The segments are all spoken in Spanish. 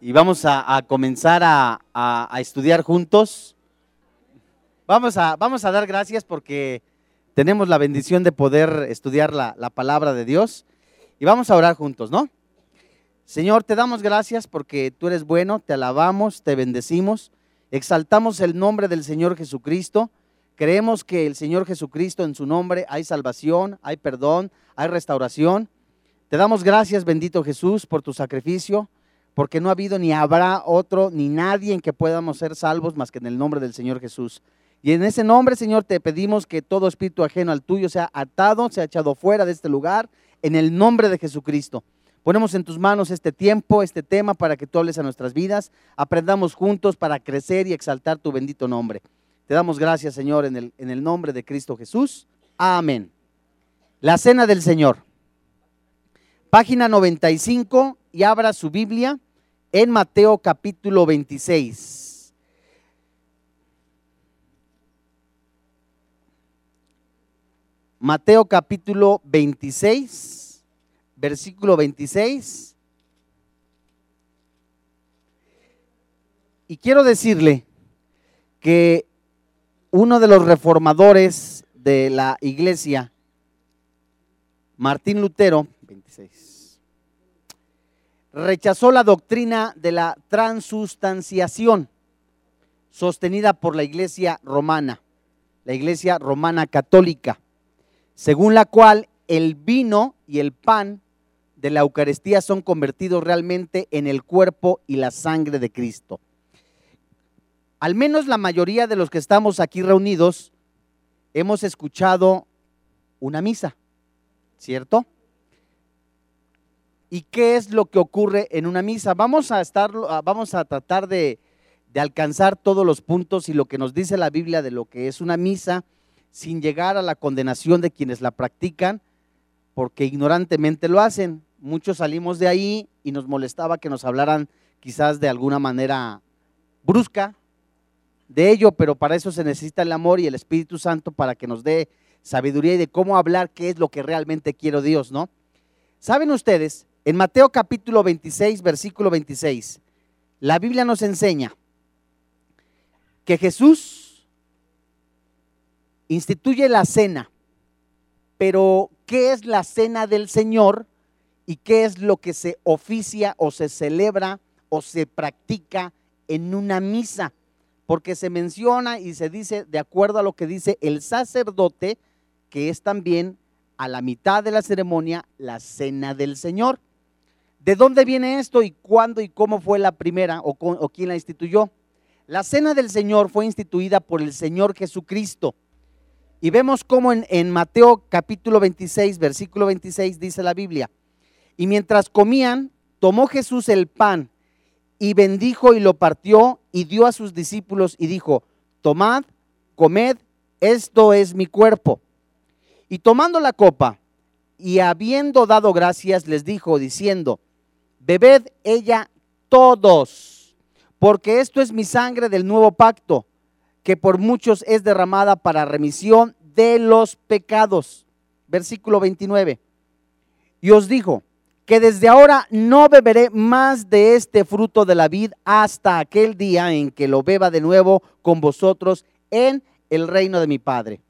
y vamos a, comenzar a, estudiar juntos. Vamos a, dar gracias porque tenemos la bendición de poder estudiar la, la palabra de Dios y vamos a orar juntos, ¿no? Señor, te damos gracias porque tú eres bueno, te alabamos, te bendecimos, exaltamos el nombre del Señor Jesucristo. Creemos que el Señor Jesucristo en su nombre hay salvación, hay perdón, hay restauración. Te damos gracias, bendito Jesús, por tu sacrificio porque no ha habido ni habrá otro, ni nadie en que podamos ser salvos más que en el nombre del Señor Jesús. Y en ese nombre, Señor, te pedimos que todo espíritu ajeno al tuyo sea atado, sea echado fuera de este lugar, en el nombre de Jesucristo. Ponemos en tus manos este tiempo, este tema, para que tú hables a nuestras vidas, aprendamos juntos para crecer y exaltar tu bendito nombre. Te damos gracias, Señor, en el, en el nombre de Cristo Jesús. Amén. La cena del Señor. Página 95 y abra su Biblia en Mateo capítulo 26. Mateo capítulo 26, versículo 26. Y quiero decirle que uno de los reformadores de la iglesia, Martín Lutero, 26 rechazó la doctrina de la transustanciación sostenida por la iglesia romana, la iglesia romana católica, según la cual el vino y el pan de la Eucaristía son convertidos realmente en el cuerpo y la sangre de Cristo. Al menos la mayoría de los que estamos aquí reunidos hemos escuchado una misa, ¿cierto? ¿Y qué es lo que ocurre en una misa? Vamos a, estar, ah, vamos a tratar de, alcanzar todos los puntos y lo que nos dice la Biblia de lo que es una misa sin llegar a la condenación de quienes la practican porque ignorantemente lo hacen. Muchos salimos de ahí y nos molestaba que nos hablaran quizás de alguna manera brusca de ello, pero para eso se necesita el amor y el Espíritu Santo para que nos dé sabiduría y de cómo hablar qué es lo que realmente quiero Dios, ¿no? ¿Saben ustedes en Mateo capítulo 26, versículo 26, la Biblia nos enseña que Jesús instituye la cena, pero ¿qué es la cena del Señor y qué es lo que se oficia o se celebra o se practica en una misa? Porque se menciona y se dice, de acuerdo a lo que dice el sacerdote, que es también a la mitad de la ceremonia la cena del Señor. ¿De dónde viene esto y cuándo y cómo fue la primera o, quién la instituyó? La cena del Señor fue instituida por el Señor Jesucristo. Y vemos cómo en, en, Mateo capítulo 26, versículo 26 dice la Biblia. Y mientras comían, tomó Jesús el pan y bendijo y lo partió y dio a sus discípulos y dijo, tomad, comed, esto es mi cuerpo. Y tomando la copa y habiendo dado gracias, les dijo diciendo, bebed ella todos, porque esto es mi sangre del nuevo pacto, que por muchos es derramada para remisión de los pecados. Versículo 29. Y os dijo que desde ahora no beberé más de este fruto de la vid hasta aquel día en que lo beba de nuevo con vosotros en el reino de mi Padre.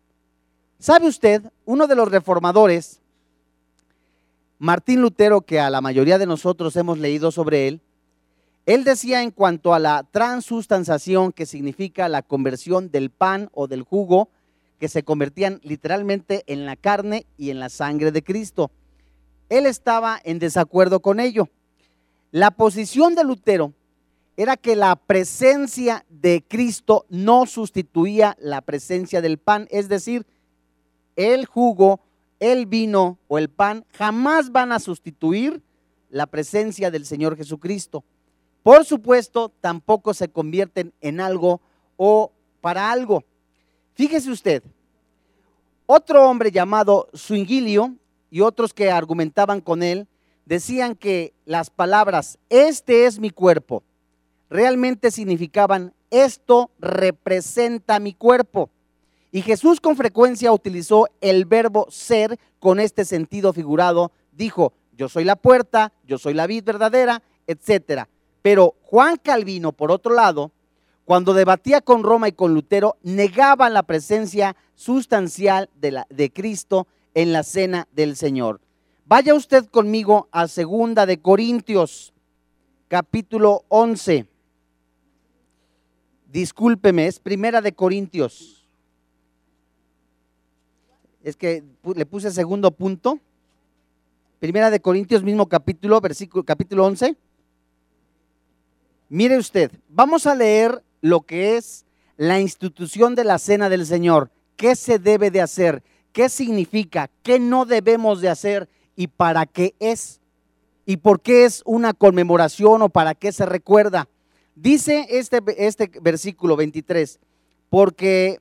¿Sabe usted? Uno de los reformadores Martín Lutero, que a la mayoría de nosotros hemos leído sobre él, él decía en cuanto a la transustanciación, que significa la conversión del pan o del jugo, que se convertían literalmente en la carne y en la sangre de Cristo. Él estaba en desacuerdo con ello. La posición de Lutero era que la presencia de Cristo no sustituía la presencia del pan, es decir, el jugo el vino o el pan jamás van a sustituir la presencia del Señor Jesucristo. Por supuesto, tampoco se convierten en algo o para algo. Fíjese usted, otro hombre llamado Swingilio y otros que argumentaban con él decían que las palabras, este es mi cuerpo, realmente significaban, esto representa mi cuerpo. Y Jesús con frecuencia utilizó el verbo ser con este sentido figurado. Dijo, yo soy la puerta, yo soy la vid verdadera, etc. Pero Juan Calvino, por otro lado, cuando debatía con Roma y con Lutero, negaba la presencia sustancial de, de Cristo en la cena del Señor. Vaya usted conmigo a segunda de Corintios, capítulo 11. Discúlpeme, es primera de Corintios. Es que le puse segundo punto. Primera de Corintios, mismo capítulo, versículo, capítulo 11. Mire usted, vamos a leer lo que es la institución de la cena del Señor. ¿Qué se debe de hacer? ¿Qué significa? ¿Qué no debemos de hacer? ¿Y para qué es? ¿Y por qué es una conmemoración o para qué se recuerda? Dice este, este versículo 23, porque,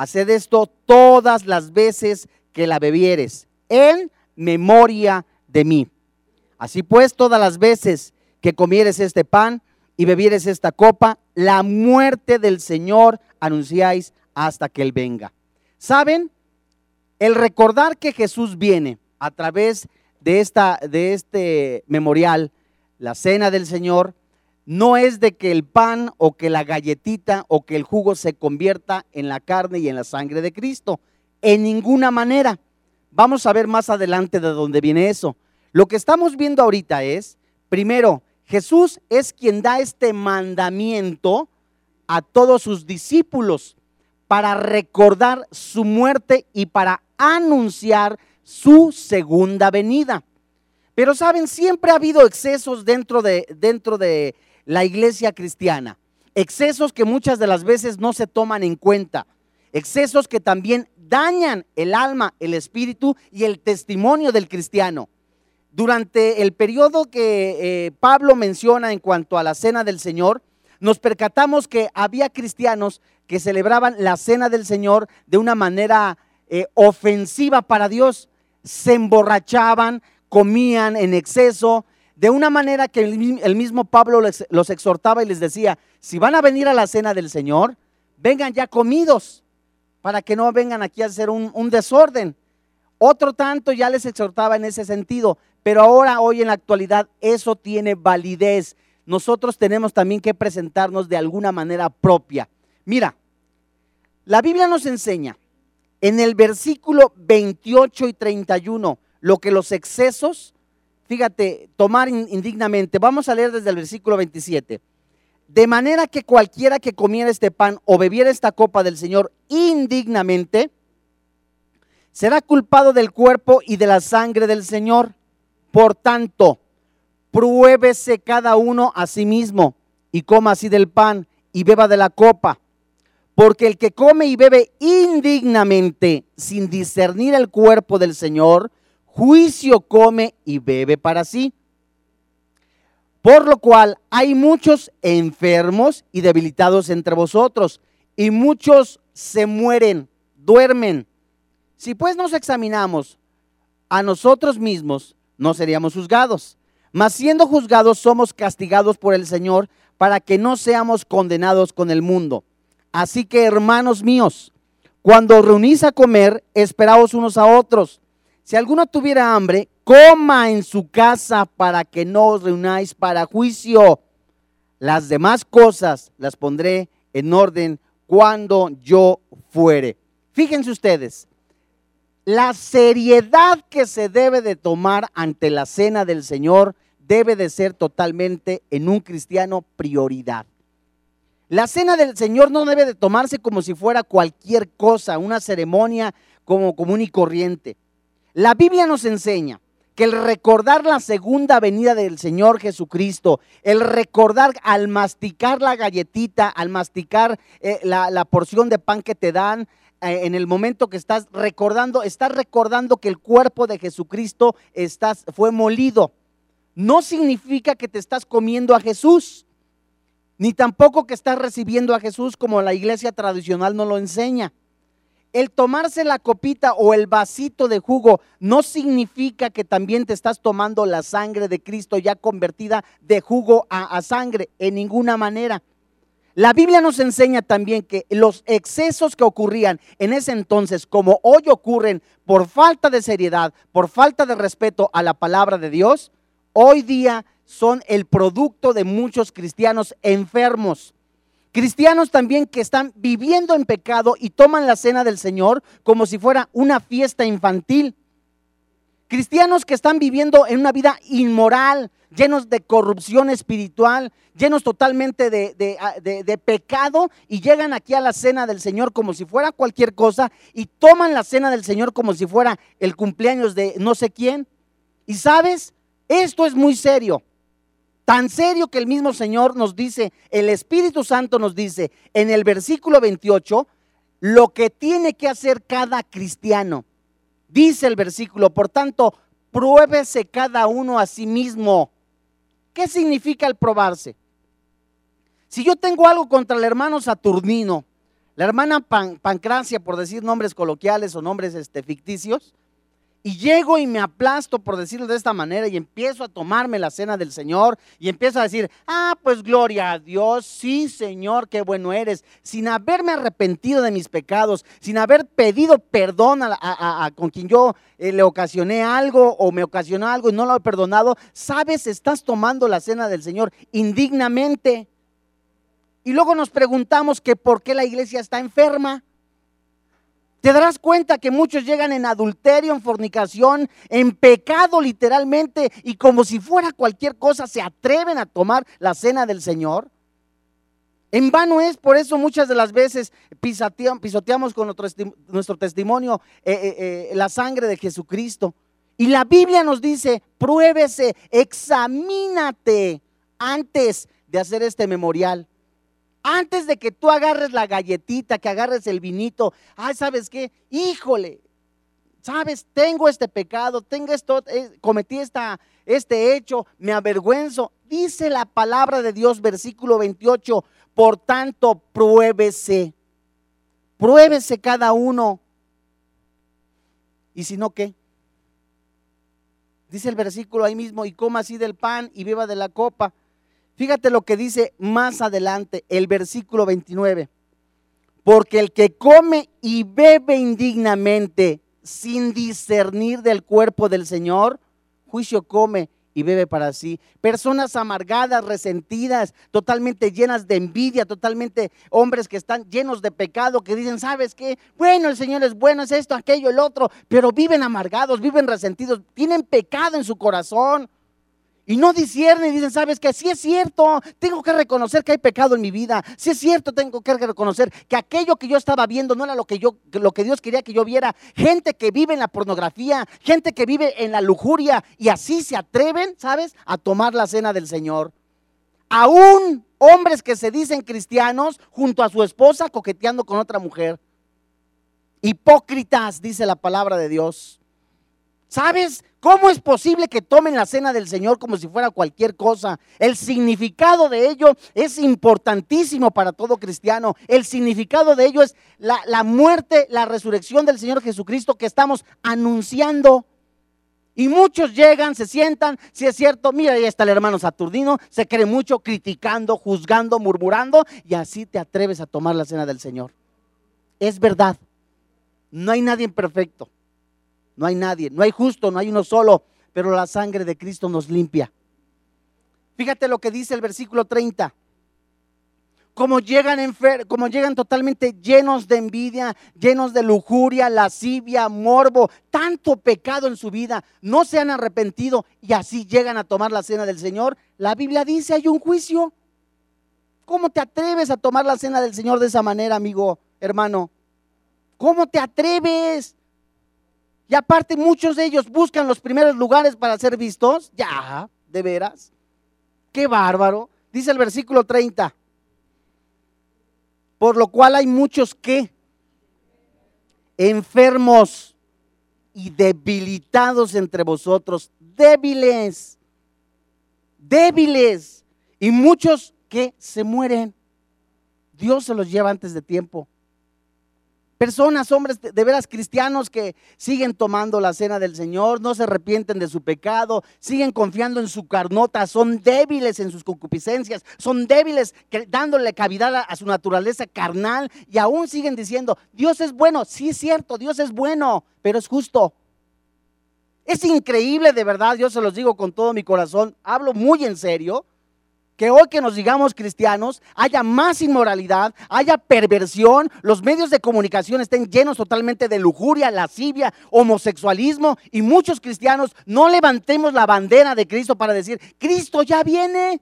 Haced esto todas las veces que la bebieres, en memoria de mí. Así pues, todas las veces que comieres este pan y bebieres esta copa, la muerte del Señor anunciáis hasta que Él venga. ¿Saben? El recordar que Jesús viene a través de, esta, de este memorial la cena del Señor, no es de que el pan o que la galletita o que el jugo se convierta en la carne y en la sangre de Cristo. En ninguna manera. Vamos a ver más adelante de dónde viene eso. Lo que estamos viendo ahorita es, primero, Jesús es quien da este mandamiento a todos sus discípulos para recordar su muerte y para anunciar su segunda venida. Pero saben, siempre ha habido excesos dentro de, dentro de la iglesia cristiana. Excesos que muchas de las veces no se toman en cuenta. Excesos que también dañan el alma, el espíritu y el testimonio del cristiano. Durante el periodo que eh, Pablo menciona en cuanto a la cena del Señor, nos percatamos que había cristianos que celebraban la cena del Señor de una manera eh, ofensiva para Dios. Se emborrachaban, comían en exceso, de una manera que el mismo Pablo los exhortaba y les decía, si van a venir a la cena del Señor, vengan ya comidos, para que no vengan aquí a hacer un, un desorden. Otro tanto ya les exhortaba en ese sentido, pero ahora, hoy en la actualidad, eso tiene validez. Nosotros tenemos también que presentarnos de alguna manera propia. Mira, la Biblia nos enseña en el versículo 28 y 31, lo que los excesos, fíjate, tomar indignamente. Vamos a leer desde el versículo 27. De manera que cualquiera que comiera este pan o bebiera esta copa del Señor indignamente, será culpado del cuerpo y de la sangre del Señor. Por tanto, pruébese cada uno a sí mismo y coma así del pan y beba de la copa. Porque el que come y bebe indignamente sin discernir el cuerpo del Señor, juicio come y bebe para sí. Por lo cual hay muchos enfermos y debilitados entre vosotros, y muchos se mueren, duermen. Si pues nos examinamos a nosotros mismos, no seríamos juzgados. Mas siendo juzgados somos castigados por el Señor para que no seamos condenados con el mundo. Así que hermanos míos, cuando reunís a comer, esperaos unos a otros. Si alguno tuviera hambre, coma en su casa para que no os reunáis para juicio. Las demás cosas las pondré en orden cuando yo fuere. Fíjense ustedes, la seriedad que se debe de tomar ante la cena del Señor debe de ser totalmente en un cristiano prioridad. La cena del Señor no debe de tomarse como si fuera cualquier cosa, una ceremonia como común y corriente. La Biblia nos enseña que el recordar la segunda venida del Señor Jesucristo, el recordar al masticar la galletita, al masticar eh, la, porción de pan que te dan, eh, en el momento que estás recordando, estás recordando que el cuerpo de Jesucristo estás, fue molido, no significa que te estás comiendo a Jesús, ni tampoco que estás recibiendo a Jesús como la iglesia tradicional no lo enseña. El tomarse la copita o el vasito de jugo no significa que también te estás tomando la sangre de Cristo ya convertida de jugo a, a sangre, en ninguna manera. La Biblia nos enseña también que los excesos que ocurrían en ese entonces, como hoy ocurren por falta de seriedad, por falta de respeto a la palabra de Dios, hoy día son el producto de muchos cristianos enfermos. Cristianos también que están viviendo en pecado y toman la cena del Señor como si fuera una fiesta infantil. Cristianos que están viviendo en una vida inmoral, llenos de corrupción espiritual, llenos totalmente de, pecado y llegan aquí a la cena del Señor como si fuera cualquier cosa y toman la cena del Señor como si fuera el cumpleaños de no sé quién. Y sabes, esto es muy serio. Tan serio que el mismo Señor nos dice, el Espíritu Santo nos dice en el versículo 28, lo que tiene que hacer cada cristiano. Dice el versículo, por tanto, pruébese cada uno a sí mismo ¿Qué significa el probarse? Si yo tengo algo contra el hermano Saturnino, la hermana Pancracia, por decir nombres coloquiales o nombres este, ficticios, y llego y me aplasto, por decirlo de esta manera, y empiezo a tomarme la cena del Señor y empiezo a decir, ah, pues gloria a Dios, sí Señor, qué bueno eres, sin haberme arrepentido de mis pecados, sin haber pedido perdón a, con quien yo eh, le ocasioné algo o me ocasionó algo y no lo he perdonado, sabes, estás tomando la cena del Señor indignamente. Y luego nos preguntamos que por qué la iglesia está enferma. Te darás cuenta que muchos llegan en adulterio, en fornicación, en pecado literalmente, y como si fuera cualquier cosa, se atreven a tomar la cena del Señor. En vano es, por eso muchas de las veces pisoteamos con nuestro, testimonio eh, eh, eh, la sangre de Jesucristo. Y la Biblia nos dice, pruébese, examínate antes de hacer este memorial. Antes de que tú agarres la galletita, que agarres el vinito, ay, ¿sabes qué? Híjole, ¿sabes? Tengo este pecado, tengo esto, eh, cometí esta, este hecho, me avergüenzo. Dice la palabra de Dios, versículo 28, por tanto, pruébese, pruébese cada uno. ¿Y si no qué? Dice el versículo ahí mismo, y coma así del pan y beba de la copa. Fíjate lo que dice más adelante, el versículo 29. Porque el que come y bebe indignamente sin discernir del cuerpo del Señor, juicio come y bebe para sí. Personas amargadas, resentidas, totalmente llenas de envidia, totalmente hombres que están llenos de pecado, que dicen, ¿sabes qué? Bueno, el Señor es bueno, es esto, aquello, el otro, pero viven amargados, viven resentidos, tienen pecado en su corazón. Y no disciernen y dicen, ¿sabes qué? Sí es cierto, tengo que reconocer que hay pecado en mi vida. Sí es cierto, tengo que reconocer que aquello que yo estaba viendo no era lo que, yo, lo que Dios quería que yo viera. Gente que vive en la pornografía, gente que vive en la lujuria y así se atreven, ¿sabes? A tomar la cena del Señor. Aún hombres que se dicen cristianos junto a su esposa coqueteando con otra mujer. Hipócritas, dice la palabra de Dios. ¿Sabes? ¿Cómo es posible que tomen la cena del Señor como si fuera cualquier cosa? El significado de ello es importantísimo para todo cristiano. El significado de ello es la, muerte, la resurrección del Señor Jesucristo que estamos anunciando. Y muchos llegan, se sientan, si es cierto, mira, ahí está el hermano Saturnino, se cree mucho criticando, juzgando, murmurando, y así te atreves a tomar la cena del Señor. Es verdad, no hay nadie perfecto. No hay nadie, no hay justo, no hay uno solo, pero la sangre de Cristo nos limpia. Fíjate lo que dice el versículo 30. Como llegan, como llegan totalmente llenos de envidia, llenos de lujuria, lascivia, morbo, tanto pecado en su vida, no se han arrepentido y así llegan a tomar la cena del Señor. La Biblia dice, hay un juicio. ¿Cómo te atreves a tomar la cena del Señor de esa manera, amigo, hermano? ¿Cómo te atreves? Y aparte muchos de ellos buscan los primeros lugares para ser vistos. Ya, de veras. Qué bárbaro. Dice el versículo 30. Por lo cual hay muchos que enfermos y debilitados entre vosotros, débiles. débiles y muchos que se mueren. Dios se los lleva antes de tiempo. Personas, hombres de, veras cristianos que siguen tomando la cena del Señor, no se arrepienten de su pecado, siguen confiando en su carnota, son débiles en sus concupiscencias, son débiles dándole cavidad a, a su naturaleza carnal y aún siguen diciendo, Dios es bueno, sí es cierto, Dios es bueno, pero es justo. Es increíble de verdad, yo se los digo con todo mi corazón, hablo muy en serio que hoy que nos digamos cristianos haya más inmoralidad, haya perversión, los medios de comunicación estén llenos totalmente de lujuria, lascivia, homosexualismo y muchos cristianos no levantemos la bandera de Cristo para decir, Cristo ya viene.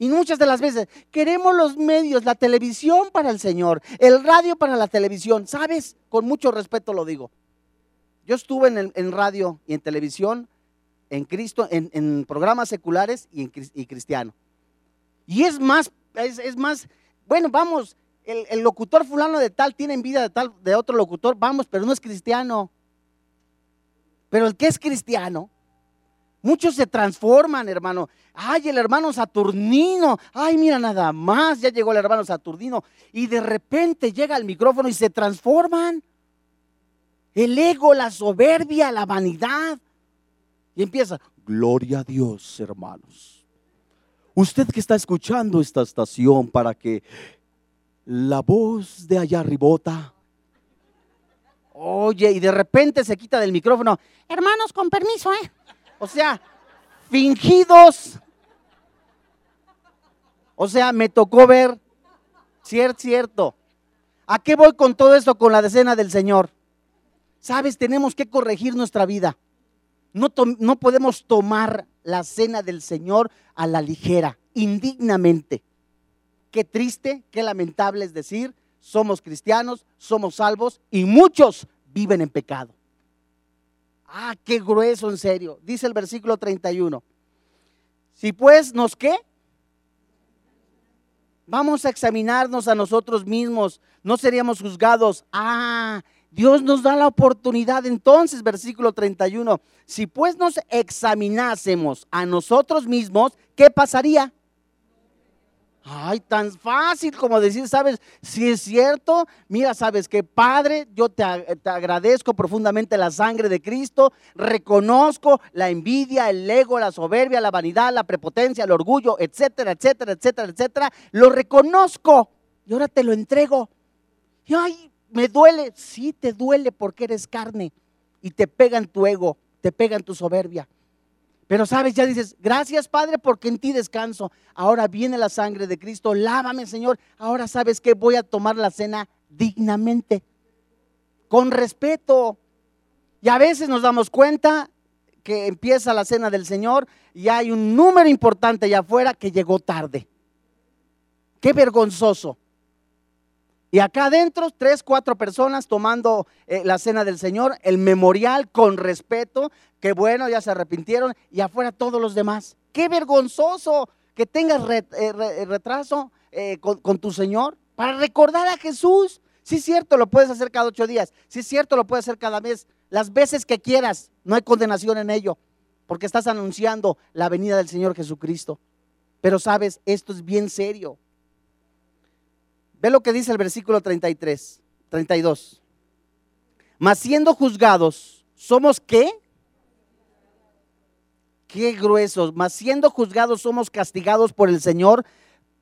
Y muchas de las veces queremos los medios, la televisión para el Señor, el radio para la televisión. ¿Sabes? Con mucho respeto lo digo. Yo estuve en, en radio y en televisión en Cristo, en, programas seculares y, en, y cristiano. Y es más, es, más, bueno, vamos, el, locutor fulano de tal tiene envidia de tal, de otro locutor, vamos, pero no es cristiano. Pero el que es cristiano, muchos se transforman, hermano. Ay, el hermano Saturnino, ay, mira nada más, ya llegó el hermano Saturnino. Y de repente llega el micrófono y se transforman. El ego, la soberbia, la vanidad. Y empieza, gloria a Dios, hermanos. Usted que está escuchando esta estación para que la voz de allá arribota, oye, y de repente se quita del micrófono, hermanos, con permiso, ¿eh? O sea, fingidos. O sea, me tocó ver, cierto, cierto. ¿A qué voy con todo esto, con la decena del Señor? Sabes, tenemos que corregir nuestra vida. No, podemos tomar la cena del Señor a la ligera, indignamente. Qué triste, qué lamentable es decir, somos cristianos, somos salvos y muchos viven en pecado. Ah, qué grueso, en serio. Dice el versículo 31. Si pues nos qué? Vamos a examinarnos a nosotros mismos. No seríamos juzgados. Ah, Dios nos da la oportunidad entonces, versículo 31. Si pues nos examinásemos a nosotros mismos, ¿qué pasaría? Ay, tan fácil como decir, sabes, si es cierto, mira, sabes que Padre, yo te, te, agradezco profundamente la sangre de Cristo, reconozco la envidia, el ego, la soberbia, la vanidad, la prepotencia, el orgullo, etcétera, etcétera, etcétera, etcétera, lo reconozco y ahora te lo entrego. Y ay, me duele, sí te duele porque eres carne y te pega en tu ego, te pega en tu soberbia. Pero sabes, ya dices, gracias Padre porque en ti descanso. Ahora viene la sangre de Cristo, lávame Señor. Ahora sabes que voy a tomar la cena dignamente, con respeto. Y a veces nos damos cuenta que empieza la cena del Señor y hay un número importante allá afuera que llegó tarde. Qué vergonzoso. Y acá adentro, tres, cuatro personas tomando eh, la cena del Señor, el memorial con respeto, que bueno, ya se arrepintieron, y afuera todos los demás. Qué vergonzoso que tengas eh, retraso eh, con, con, tu Señor para recordar a Jesús. Sí es cierto, lo puedes hacer cada ocho días. Sí es cierto, lo puedes hacer cada mes. Las veces que quieras, no hay condenación en ello, porque estás anunciando la venida del Señor Jesucristo. Pero sabes, esto es bien serio. Ve lo que dice el versículo 33, 32. Mas siendo juzgados, ¿somos qué? Qué gruesos. Mas siendo juzgados, somos castigados por el Señor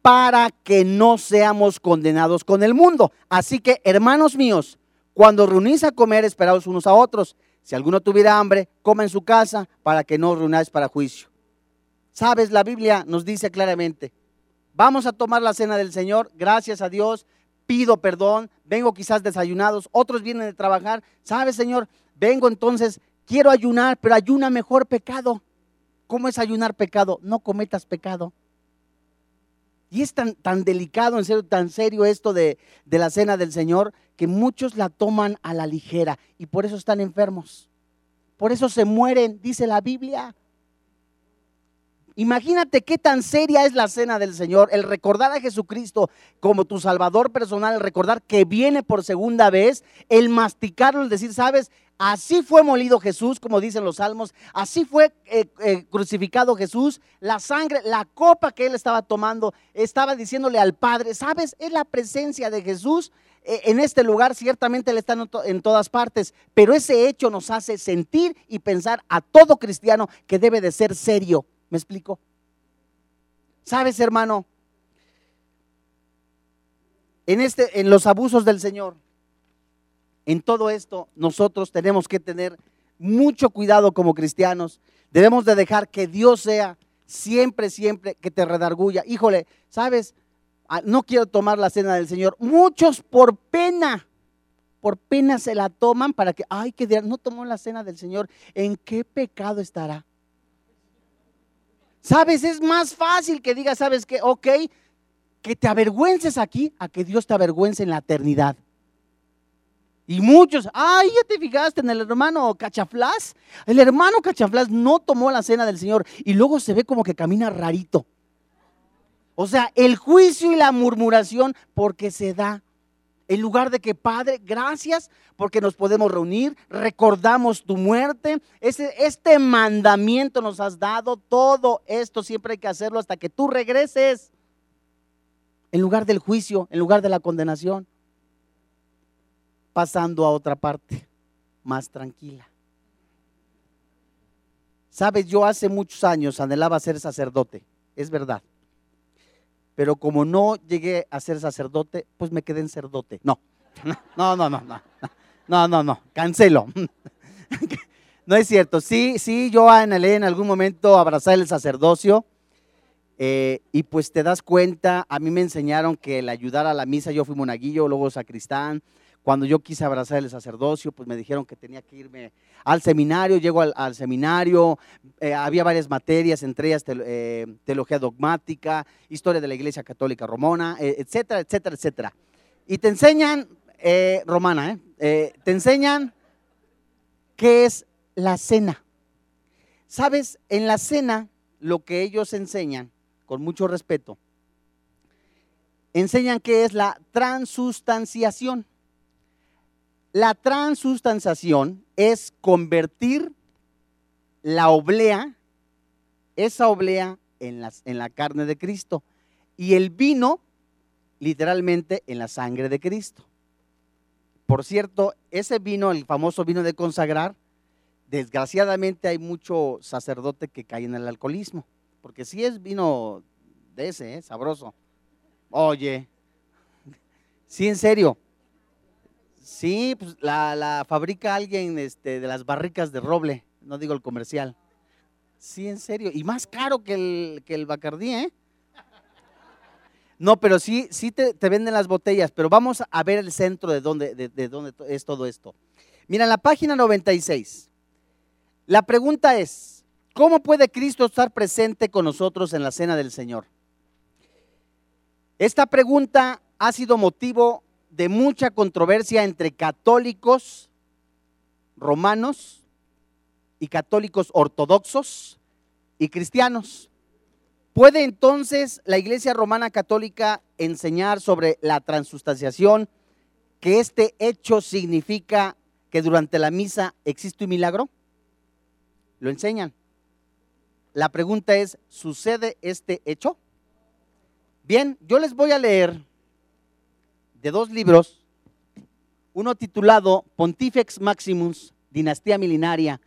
para que no seamos condenados con el mundo. Así que, hermanos míos, cuando reunís a comer, esperaos unos a otros. Si alguno tuviera hambre, coma en su casa para que no reunáis para juicio. Sabes, la Biblia nos dice claramente, Vamos a tomar la cena del Señor, gracias a Dios, pido perdón, vengo quizás desayunados, otros vienen de trabajar, ¿sabes Señor? Vengo entonces, quiero ayunar, pero ayuna mejor pecado. ¿Cómo es ayunar pecado? No cometas pecado. Y es tan, tan delicado, en serio, tan serio esto de, de la cena del Señor, que muchos la toman a la ligera y por eso están enfermos. Por eso se mueren, dice la Biblia. Imagínate qué tan seria es la cena del Señor, el recordar a Jesucristo como tu Salvador personal, el recordar que viene por segunda vez, el masticarlo, el decir, sabes, así fue molido Jesús, como dicen los salmos, así fue eh, eh, crucificado Jesús, la sangre, la copa que él estaba tomando, estaba diciéndole al Padre, sabes, es la presencia de Jesús eh, en este lugar, ciertamente Él está en todas partes, pero ese hecho nos hace sentir y pensar a todo cristiano que debe de ser serio. ¿Me explico? ¿Sabes, hermano? En, este, en los abusos del Señor, en todo esto, nosotros tenemos que tener mucho cuidado como cristianos. Debemos de dejar que Dios sea siempre, siempre que te redarguya. Híjole, ¿sabes? Ah, no quiero tomar la cena del Señor. Muchos por pena, por pena se la toman para que, ay, que no tomó la cena del Señor. ¿En qué pecado estará? ¿Sabes? Es más fácil que digas, ¿sabes qué? Ok, que te avergüences aquí a que Dios te avergüence en la eternidad. Y muchos, ay, ya te fijaste en el hermano Cachaflás. El hermano Cachaflás no tomó la cena del Señor y luego se ve como que camina rarito. O sea, el juicio y la murmuración porque se da. En lugar de que, Padre, gracias porque nos podemos reunir, recordamos tu muerte, este, este mandamiento nos has dado, todo esto siempre hay que hacerlo hasta que tú regreses. En lugar del juicio, en lugar de la condenación, pasando a otra parte, más tranquila. Sabes, yo hace muchos años anhelaba ser sacerdote, es verdad. Pero como no llegué a ser sacerdote, pues me quedé en cerdote. No, no, no, no, no, no, no, no, cancelo. No es cierto. Sí, sí, yo en algún momento abrazar el sacerdocio. Eh, y pues te das cuenta, a mí me enseñaron que el ayudar a la misa, yo fui monaguillo, luego sacristán, cuando yo quise abrazar el sacerdocio, pues me dijeron que tenía que irme al seminario, llego al, seminario, eh, había varias materias, entre ellas eh, teología dogmática, historia de la Iglesia Católica Romana, eh, etcétera, etcétera, etcétera. Y te enseñan, romana, te enseñan qué es la cena. Sabes, en la cena lo que ellos enseñan, con mucho respeto, enseñan qué es la transustanciación. La transustanciación es convertir la oblea, esa oblea en la, carne de Cristo y el vino literalmente en la sangre de Cristo. Por cierto, ese vino, el famoso vino de consagrar, desgraciadamente hay mucho sacerdote que cae en el alcoholismo, porque si es vino de ese, ¿eh? sabroso. Oye, sí, en serio, Sí, pues la, fabrica alguien este, de las barricas de roble, no digo el comercial. Sí, en serio. Y más caro que el, que el Bacardí, ¿eh? No, pero sí, sí te, venden las botellas, pero vamos a ver el centro de dónde, de, de dónde es todo esto. Mira, en la página 96, la pregunta es, ¿cómo puede Cristo estar presente con nosotros en la cena del Señor? Esta pregunta ha sido motivo de mucha controversia entre católicos romanos y católicos ortodoxos y cristianos. ¿Puede entonces la Iglesia Romana Católica enseñar sobre la transustanciación que este hecho significa que durante la misa existe un milagro? Lo enseñan. La pregunta es, ¿sucede este hecho? Bien, yo les voy a leer de dos libros, uno titulado Pontifex Maximus, Dinastía Milenaria,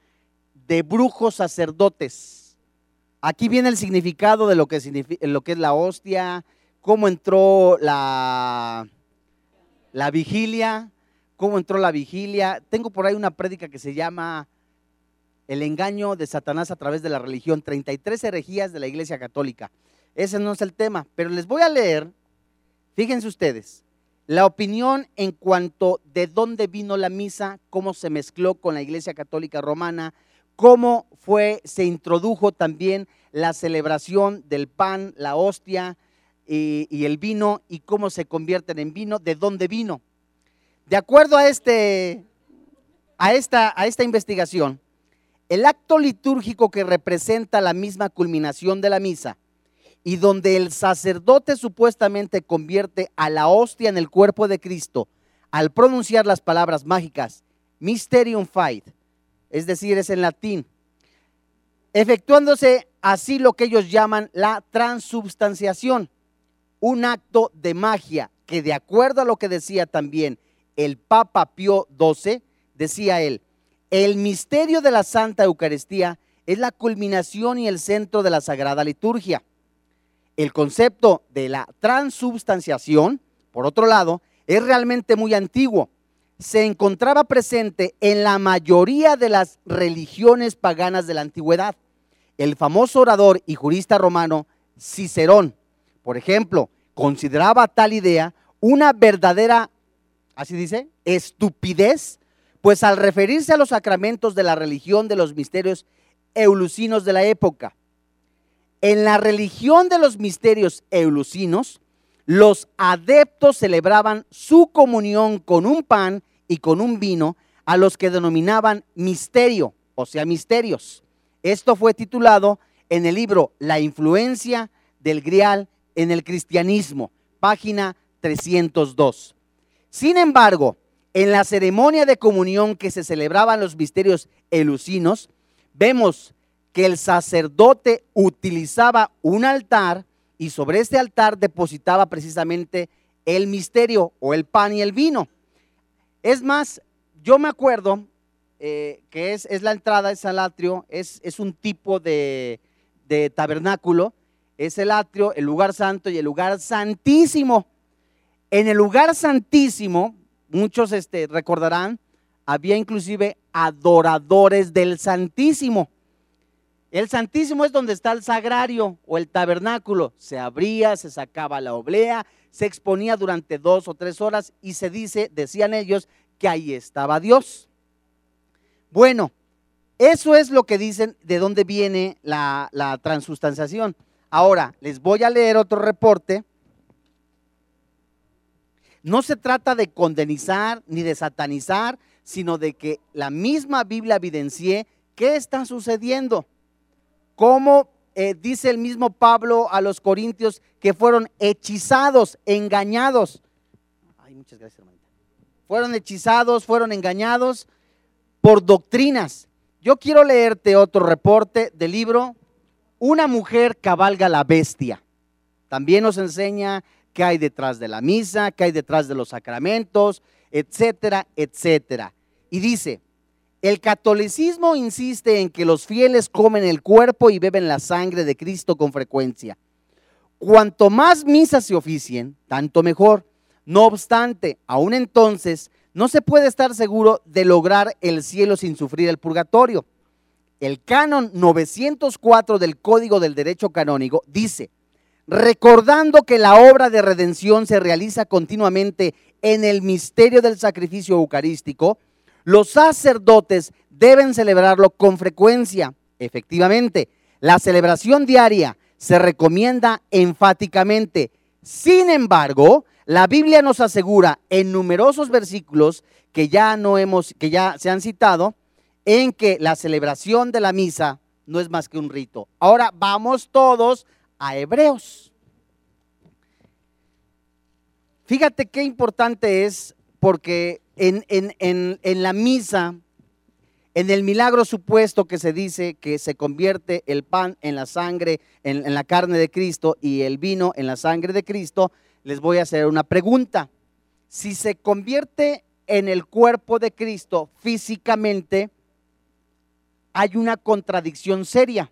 de brujos sacerdotes. Aquí viene el significado de lo que, es la hostia, cómo entró la, la vigilia, cómo entró la vigilia. Tengo por ahí una prédica que se llama El engaño de Satanás a través de la religión, 33 herejías de la Iglesia Católica. Ese no es el tema, pero les voy a leer, fíjense ustedes, la opinión en cuanto de dónde vino la misa, cómo se mezcló con la Iglesia Católica Romana, cómo fue, se introdujo también la celebración del pan, la hostia y, el vino y cómo se convierten en vino, de dónde vino. De acuerdo a, este, a, esta, a esta investigación, El acto litúrgico que representa la misma culminación de la misa y donde el sacerdote supuestamente convierte a la hostia en el cuerpo de Cristo al pronunciar las palabras mágicas Mysterium Fight, es decir, es en latín, efectuándose así lo que ellos llaman la transubstanciación, un acto de magia que de acuerdo a lo que decía también el Papa Pío XII, decía él, el misterio de la Santa Eucaristía es la culminación y el centro de la Sagrada Liturgia. El concepto de la transubstanciación, por otro lado, es realmente muy antiguo. Se encontraba presente en la mayoría de las religiones paganas de la antigüedad. El famoso orador y jurista romano Cicerón, por ejemplo, consideraba tal idea una verdadera, así dice, estupidez, pues al referirse a los sacramentos de la religión de los misterios eulusinos de la época, en la religión de los misterios eulusinos, los adeptos celebraban su comunión con un pan y con un vino a los que denominaban misterio, o sea, misterios. Esto fue titulado en el libro La influencia del grial en el cristianismo, página 302. Sin embargo, en la ceremonia de comunión que se celebraban los misterios elusinos, vemos que el sacerdote utilizaba un altar y sobre este altar depositaba precisamente el misterio o el pan y el vino. Es más, yo me acuerdo eh, que es, la entrada, es el atrio, es, es un tipo de, de tabernáculo, es el atrio, el lugar santo y el lugar santísimo. En el lugar santísimo, muchos este, recordarán, había inclusive adoradores del Santísimo. El Santísimo es donde está el sagrario o el tabernáculo. Se abría, se sacaba la oblea, se exponía durante dos o tres horas y se dice, decían ellos, que ahí estaba Dios. Bueno, eso es lo que dicen de dónde viene la, transustanciación. Ahora, les voy a leer otro reporte no se trata de condenizar ni de satanizar, sino de que la misma Biblia evidencie qué está sucediendo. Cómo eh, dice el mismo Pablo a los corintios que fueron hechizados, engañados. Ay, muchas gracias, hermanita. Fueron hechizados, fueron engañados por doctrinas. Yo quiero leerte otro reporte del libro Una mujer cabalga la bestia. También nos enseña qué hay detrás de la misa, qué hay detrás de los sacramentos, etcétera, etcétera. Y dice, el catolicismo insiste en que los fieles comen el cuerpo y beben la sangre de Cristo con frecuencia. Cuanto más misas se oficien, tanto mejor. No obstante, aún entonces, no se puede estar seguro de lograr el cielo sin sufrir el purgatorio. El canon 904 del Código del Derecho Canónico dice, recordando que la obra de redención se realiza continuamente en el misterio del sacrificio eucarístico, los sacerdotes deben celebrarlo con frecuencia. Efectivamente, la celebración diaria se recomienda enfáticamente. Sin embargo, la Biblia nos asegura en numerosos versículos que ya no hemos que ya se han citado en que la celebración de la misa no es más que un rito. Ahora vamos todos a Hebreos. Fíjate qué importante es porque en, en, la misa, en el milagro supuesto que se dice que se convierte el pan en la sangre, en, en la carne de Cristo y el vino en la sangre de Cristo, les voy a hacer una pregunta. Si se convierte en el cuerpo de Cristo físicamente, hay una contradicción seria.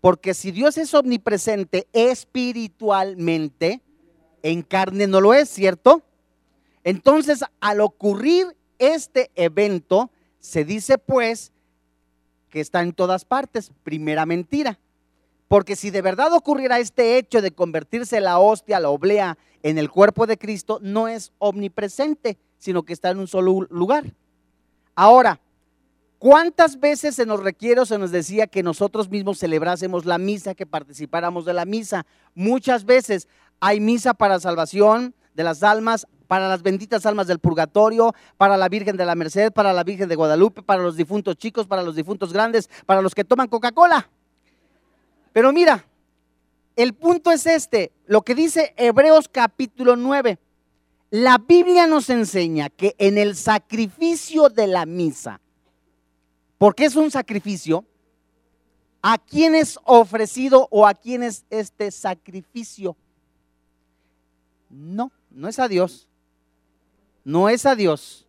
Porque si Dios es omnipresente espiritualmente, en carne no lo es, ¿cierto? Entonces, al ocurrir este evento, se dice pues que está en todas partes. Primera mentira. Porque si de verdad ocurriera este hecho de convertirse la hostia, la oblea en el cuerpo de Cristo, no es omnipresente, sino que está en un solo lugar. Ahora, ¿Cuántas veces se nos requiere o se nos decía que nosotros mismos celebrásemos la misa, que participáramos de la misa? Muchas veces hay misa para salvación de las almas, para las benditas almas del purgatorio, para la Virgen de la Merced, para la Virgen de Guadalupe, para los difuntos chicos, para los difuntos grandes, para los que toman Coca-Cola. Pero mira, el punto es este, lo que dice Hebreos capítulo 9. La Biblia nos enseña que en el sacrificio de la misa, porque es un sacrificio, ¿a quién es ofrecido o a quién es este sacrificio? No, no es a Dios. No es a Dios.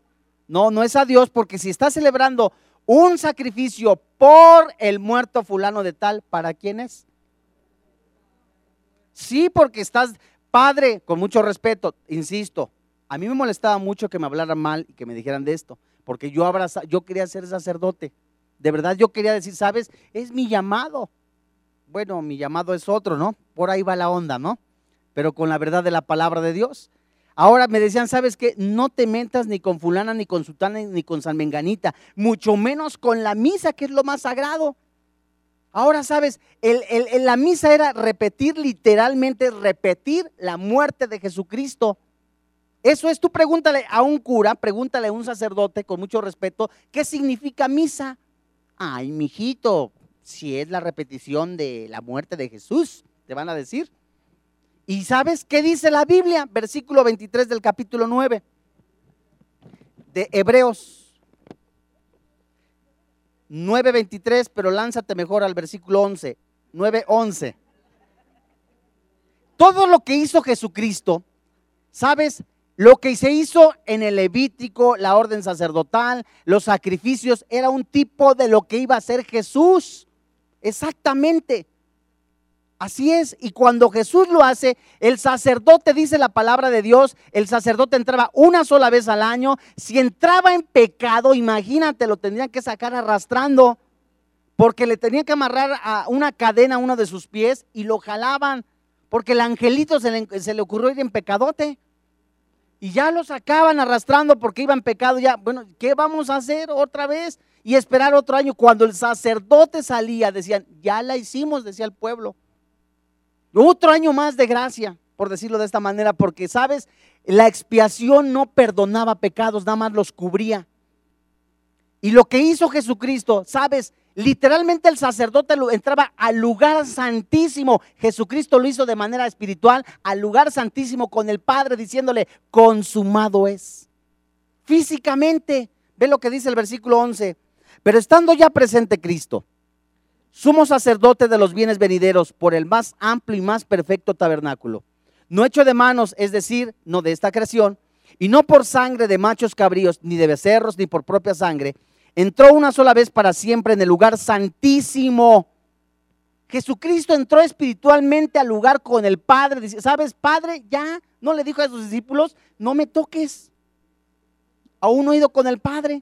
No, no es a Dios porque si está celebrando un sacrificio por el muerto fulano de tal, ¿para quién es? Sí, porque estás, padre, con mucho respeto, insisto, a mí me molestaba mucho que me hablaran mal y que me dijeran de esto, porque yo abraza, yo quería ser sacerdote. De verdad yo quería decir, ¿sabes? Es mi llamado. Bueno, mi llamado es otro, ¿no? Por ahí va la onda, ¿no? Pero con la verdad de la palabra de Dios. Ahora me decían, ¿sabes qué? No te mentas ni con fulana, ni con sutana, ni con San Menganita, mucho menos con la misa, que es lo más sagrado. Ahora sabes, el, la misa era repetir literalmente, repetir la muerte de Jesucristo. Eso es, tú pregúntale a un cura, pregúntale a un sacerdote con mucho respeto, ¿qué significa misa? Ay, mijito, si es la repetición de la muerte de Jesús, te van a decir. ¿Y sabes qué dice la Biblia? Versículo 23 del capítulo 9 de Hebreos. 9.23, pero lánzate mejor al versículo 11. 9.11. Todo lo que hizo Jesucristo, ¿sabes? Lo que se hizo en el Levítico, la orden sacerdotal, los sacrificios, era un tipo de lo que iba a ser Jesús. Exactamente. Así es, y cuando Jesús lo hace, el sacerdote dice la palabra de Dios, el sacerdote entraba una sola vez al año, si entraba en pecado, imagínate, lo tendrían que sacar arrastrando, porque le tenían que amarrar a una cadena a uno de sus pies y lo jalaban, porque el angelito se le, se le ocurrió ir en pecadote. Y ya lo sacaban arrastrando porque iba en pecado, ya, bueno, ¿qué vamos a hacer otra vez? Y esperar otro año. Cuando el sacerdote salía, decían, ya la hicimos, decía el pueblo. Otro año más de gracia, por decirlo de esta manera, porque, ¿sabes? La expiación no perdonaba pecados, nada más los cubría. Y lo que hizo Jesucristo, ¿sabes? Literalmente el sacerdote entraba al lugar santísimo. Jesucristo lo hizo de manera espiritual, al lugar santísimo con el Padre, diciéndole, consumado es. Físicamente, ve lo que dice el versículo 11. Pero estando ya presente Cristo, sumo sacerdote de los bienes venideros por el más amplio y más perfecto tabernáculo, no hecho de manos, es decir, no de esta creación, y no por sangre de machos cabríos, ni de becerros, ni por propia sangre, entró una sola vez para siempre en el lugar santísimo. Jesucristo entró espiritualmente al lugar con el Padre. Dice, ¿sabes, Padre? Ya no le dijo a sus discípulos, no me toques. Aún no he ido con el Padre.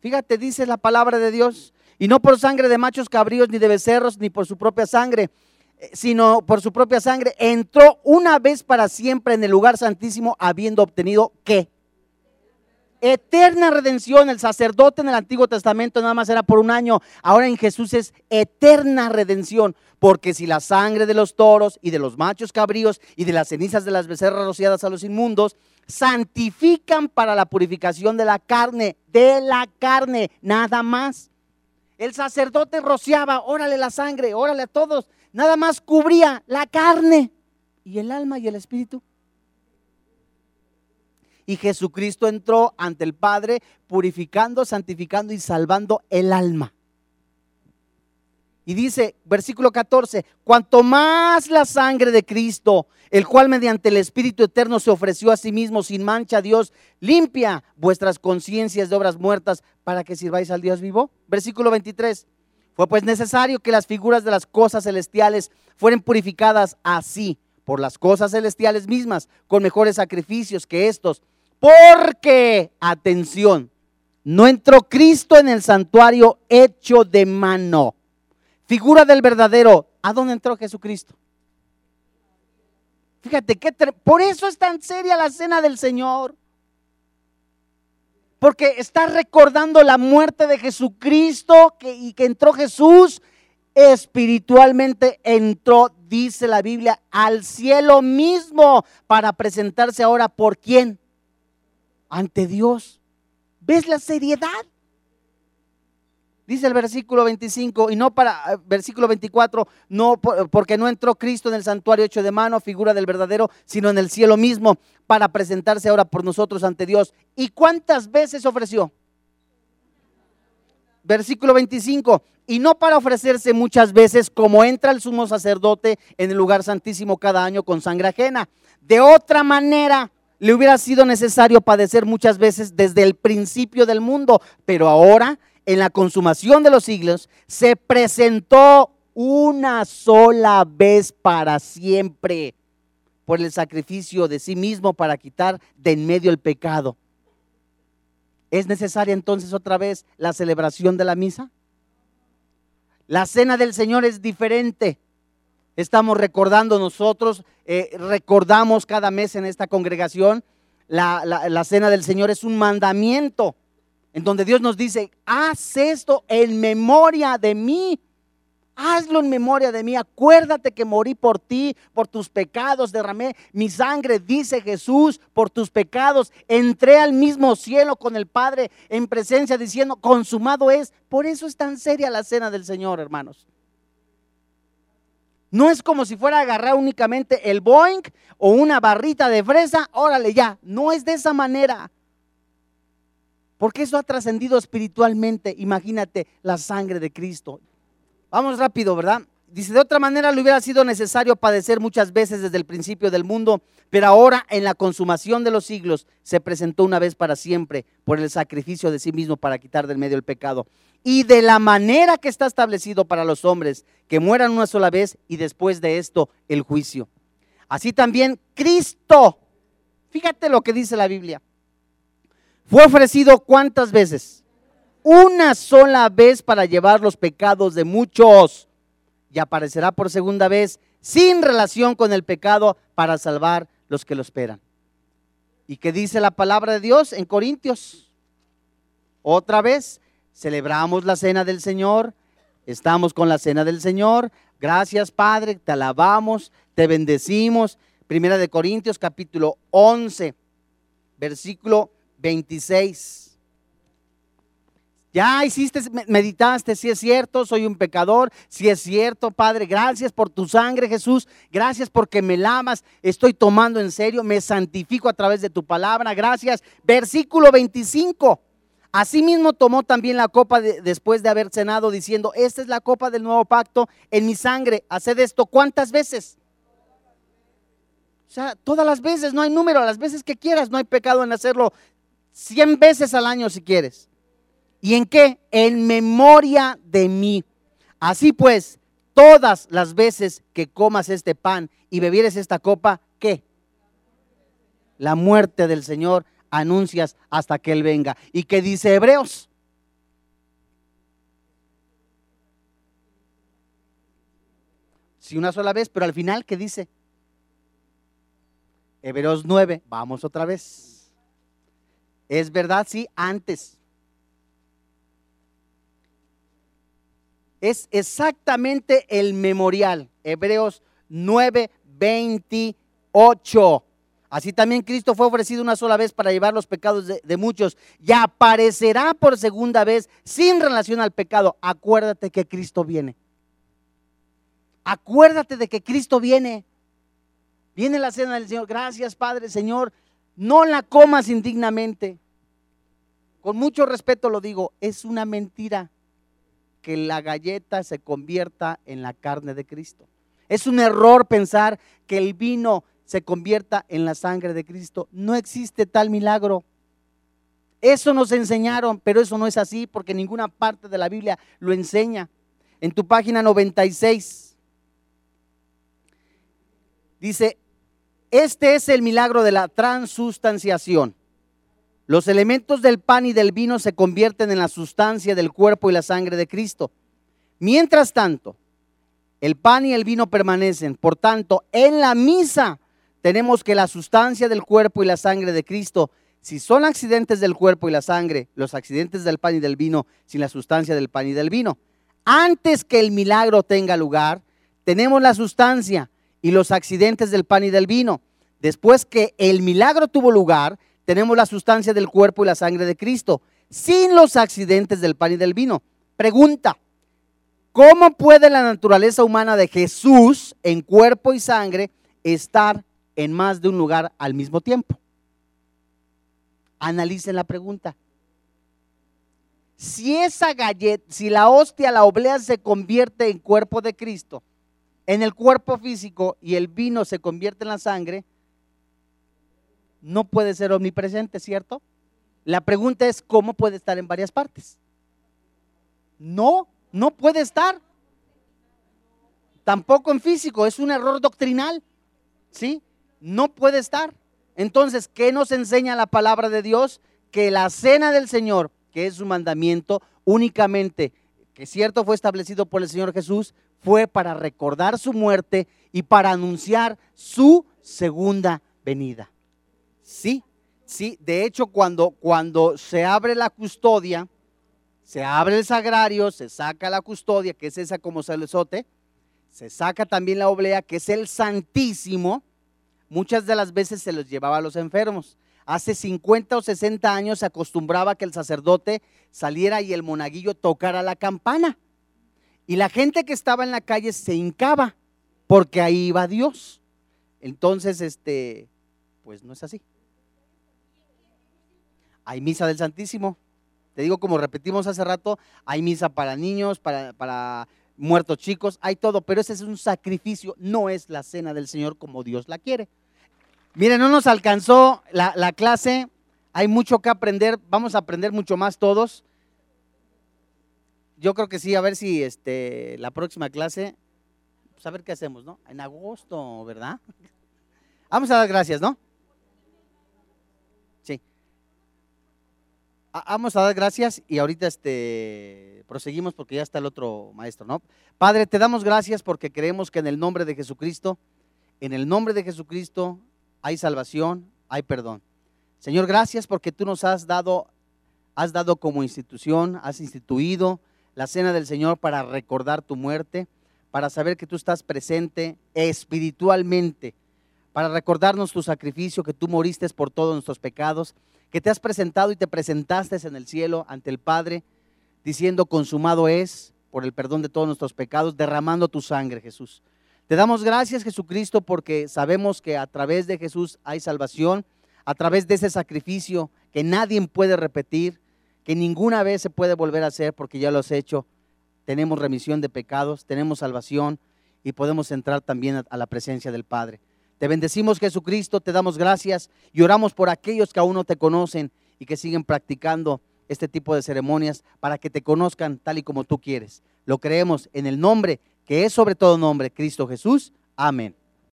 Fíjate, dice la palabra de Dios. Y no por sangre de machos cabríos, ni de becerros, ni por su propia sangre, eh, sino por su propia sangre. Entró una vez para siempre en el lugar santísimo, habiendo obtenido qué? Eterna redención. El sacerdote en el Antiguo Testamento nada más era por un año. Ahora en Jesús es eterna redención. Porque si la sangre de los toros y de los machos cabríos y de las cenizas de las becerras rociadas a los inmundos santifican para la purificación de la carne, de la carne, nada más. El sacerdote rociaba, órale la sangre, órale a todos, nada más cubría la carne y el alma y el espíritu. Y Jesucristo entró ante el Padre purificando, santificando y salvando el alma. Y dice, versículo 14, cuanto más la sangre de Cristo, el cual mediante el Espíritu Eterno se ofreció a sí mismo sin mancha a Dios, limpia vuestras conciencias de obras muertas para que sirváis al Dios vivo. Versículo 23, fue pues necesario que las figuras de las cosas celestiales fueran purificadas así por las cosas celestiales mismas, con mejores sacrificios que estos. Porque, atención, no entró Cristo en el santuario hecho de mano figura del verdadero. ¿A dónde entró Jesucristo? Fíjate, que por eso es tan seria la cena del Señor. Porque está recordando la muerte de Jesucristo que, y que entró Jesús espiritualmente, entró dice la Biblia, al cielo mismo para presentarse ahora por quién? Ante Dios. ¿Ves la seriedad? Dice el versículo 25, y no para, eh, versículo 24, no porque no entró Cristo en el santuario hecho de mano, figura del verdadero, sino en el cielo mismo, para presentarse ahora por nosotros ante Dios. ¿Y cuántas veces ofreció? Versículo 25, y no para ofrecerse muchas veces como entra el sumo sacerdote en el lugar santísimo cada año con sangre ajena. De otra manera, le hubiera sido necesario padecer muchas veces desde el principio del mundo, pero ahora en la consumación de los siglos, se presentó una sola vez para siempre por el sacrificio de sí mismo para quitar de en medio el pecado. ¿Es necesaria entonces otra vez la celebración de la misa? La cena del Señor es diferente. Estamos recordando nosotros, eh, recordamos cada mes en esta congregación, la, la cena del Señor es un mandamiento en donde Dios nos dice, haz esto en memoria de mí. Hazlo en memoria de mí. Acuérdate que morí por ti, por tus pecados. Derramé mi sangre, dice Jesús, por tus pecados. Entré al mismo cielo con el Padre en presencia diciendo, consumado es. Por eso es tan seria la cena del Señor, hermanos. No es como si fuera a agarrar únicamente el Boeing o una barrita de fresa. Órale ya. No es de esa manera. Porque eso ha trascendido espiritualmente. Imagínate la sangre de Cristo. Vamos rápido, ¿verdad? Dice, de otra manera le hubiera sido necesario padecer muchas veces desde el principio del mundo, pero ahora en la consumación de los siglos se presentó una vez para siempre por el sacrificio de sí mismo para quitar del medio el pecado. Y de la manera que está establecido para los hombres, que mueran una sola vez y después de esto el juicio. Así también Cristo, fíjate lo que dice la Biblia, fue ofrecido cuántas veces? Una sola vez para llevar los pecados de muchos. Y aparecerá por segunda vez sin relación con el pecado para salvar los que lo esperan. ¿Y qué dice la palabra de Dios en Corintios? Otra vez, celebramos la cena del Señor, estamos con la cena del Señor. Gracias Padre, te alabamos, te bendecimos. Primera de Corintios capítulo 11, versículo 26. Ya hiciste, meditaste, si es cierto, soy un pecador, si es cierto, Padre, gracias por tu sangre, Jesús, gracias porque me lamas, estoy tomando en serio, me santifico a través de tu palabra, gracias. Versículo 25. Asimismo tomó también la copa después de haber cenado, diciendo, esta es la copa del nuevo pacto en mi sangre, haced esto cuántas veces. O sea, todas las veces, no hay número, las veces que quieras, no hay pecado en hacerlo 100 veces al año si quieres. ¿Y en qué? En memoria de mí. Así pues, todas las veces que comas este pan y bebieres esta copa, ¿qué? La muerte del Señor anuncias hasta que Él venga. ¿Y qué dice Hebreos? Si una sola vez, pero al final, ¿qué dice? Hebreos 9, vamos otra vez. Es verdad, sí, antes. Es exactamente el memorial. Hebreos 9, 28. Así también Cristo fue ofrecido una sola vez para llevar los pecados de, de, muchos y aparecerá por segunda vez sin relación al pecado. Acuérdate que Cristo viene. Acuérdate de que Cristo viene. Viene la cena del Señor. Gracias Padre, Señor no la comas indignamente. Con mucho respeto lo digo, es una mentira que la galleta se convierta en la carne de Cristo. Es un error pensar que el vino se convierta en la sangre de Cristo. No existe tal milagro. Eso nos enseñaron, pero eso no es así porque ninguna parte de la Biblia lo enseña. En tu página 96 dice, este es el milagro de la transustanciación. Los elementos del pan y del vino se convierten en la sustancia del cuerpo y la sangre de Cristo. Mientras tanto, el pan y el vino permanecen. Por tanto, en la misa tenemos que la sustancia del cuerpo y la sangre de Cristo, si son accidentes del cuerpo y la sangre, los accidentes del pan y del vino, sin la sustancia del pan y del vino. Antes que el milagro tenga lugar, tenemos la sustancia y los accidentes del pan y del vino. Después que el milagro tuvo lugar, tenemos la sustancia del cuerpo y la sangre de Cristo, sin los accidentes del pan y del vino. Pregunta, ¿cómo puede la naturaleza humana de Jesús en cuerpo y sangre estar en más de un lugar al mismo tiempo? Analicen la pregunta. Si esa galleta, si la hostia, la oblea se convierte en cuerpo de Cristo, en el cuerpo físico y el vino se convierte en la sangre, no puede ser omnipresente, ¿cierto? La pregunta es, ¿cómo puede estar en varias partes? No, no puede estar. Tampoco en físico, es un error doctrinal. ¿Sí? No puede estar. Entonces, ¿qué nos enseña la palabra de Dios? Que la cena del Señor, que es un mandamiento únicamente, que cierto fue establecido por el Señor Jesús, fue para recordar su muerte y para anunciar su segunda venida. Sí, sí, de hecho cuando, cuando se abre la custodia, se abre el sagrario, se saca la custodia, que es esa como salesote, se saca también la oblea, que es el santísimo, muchas de las veces se los llevaba a los enfermos. Hace 50 o 60 años se acostumbraba que el sacerdote saliera y el monaguillo tocara la campana. Y la gente que estaba en la calle se hincaba porque ahí iba Dios. Entonces, este, pues no es así. Hay misa del Santísimo. Te digo, como repetimos hace rato, hay misa para niños, para, para muertos chicos, hay todo, pero ese es un sacrificio, no es la cena del Señor como Dios la quiere. Miren, no nos alcanzó la, clase, hay mucho que aprender, vamos a aprender mucho más todos. Yo creo que sí, a ver si este, la próxima clase, pues a ver qué hacemos, ¿no? En agosto, ¿verdad? Vamos a dar gracias, ¿no? Vamos a dar gracias y ahorita este, proseguimos porque ya está el otro maestro, ¿no? Padre, te damos gracias porque creemos que en el nombre de Jesucristo, en el nombre de Jesucristo hay salvación, hay perdón. Señor, gracias porque tú nos has dado, has dado como institución, has instituido la cena del Señor para recordar tu muerte, para saber que tú estás presente espiritualmente, para recordarnos tu sacrificio, que tú moriste por todos nuestros pecados que te has presentado y te presentaste en el cielo ante el Padre, diciendo, consumado es por el perdón de todos nuestros pecados, derramando tu sangre, Jesús. Te damos gracias, Jesucristo, porque sabemos que a través de Jesús hay salvación, a través de ese sacrificio que nadie puede repetir, que ninguna vez se puede volver a hacer porque ya lo has hecho. Tenemos remisión de pecados, tenemos salvación y podemos entrar también a la presencia del Padre. Te bendecimos Jesucristo, te damos gracias y oramos por aquellos que aún no te conocen y que siguen practicando este tipo de ceremonias para que te conozcan tal y como tú quieres. Lo creemos en el nombre que es sobre todo nombre, Cristo Jesús. Amén.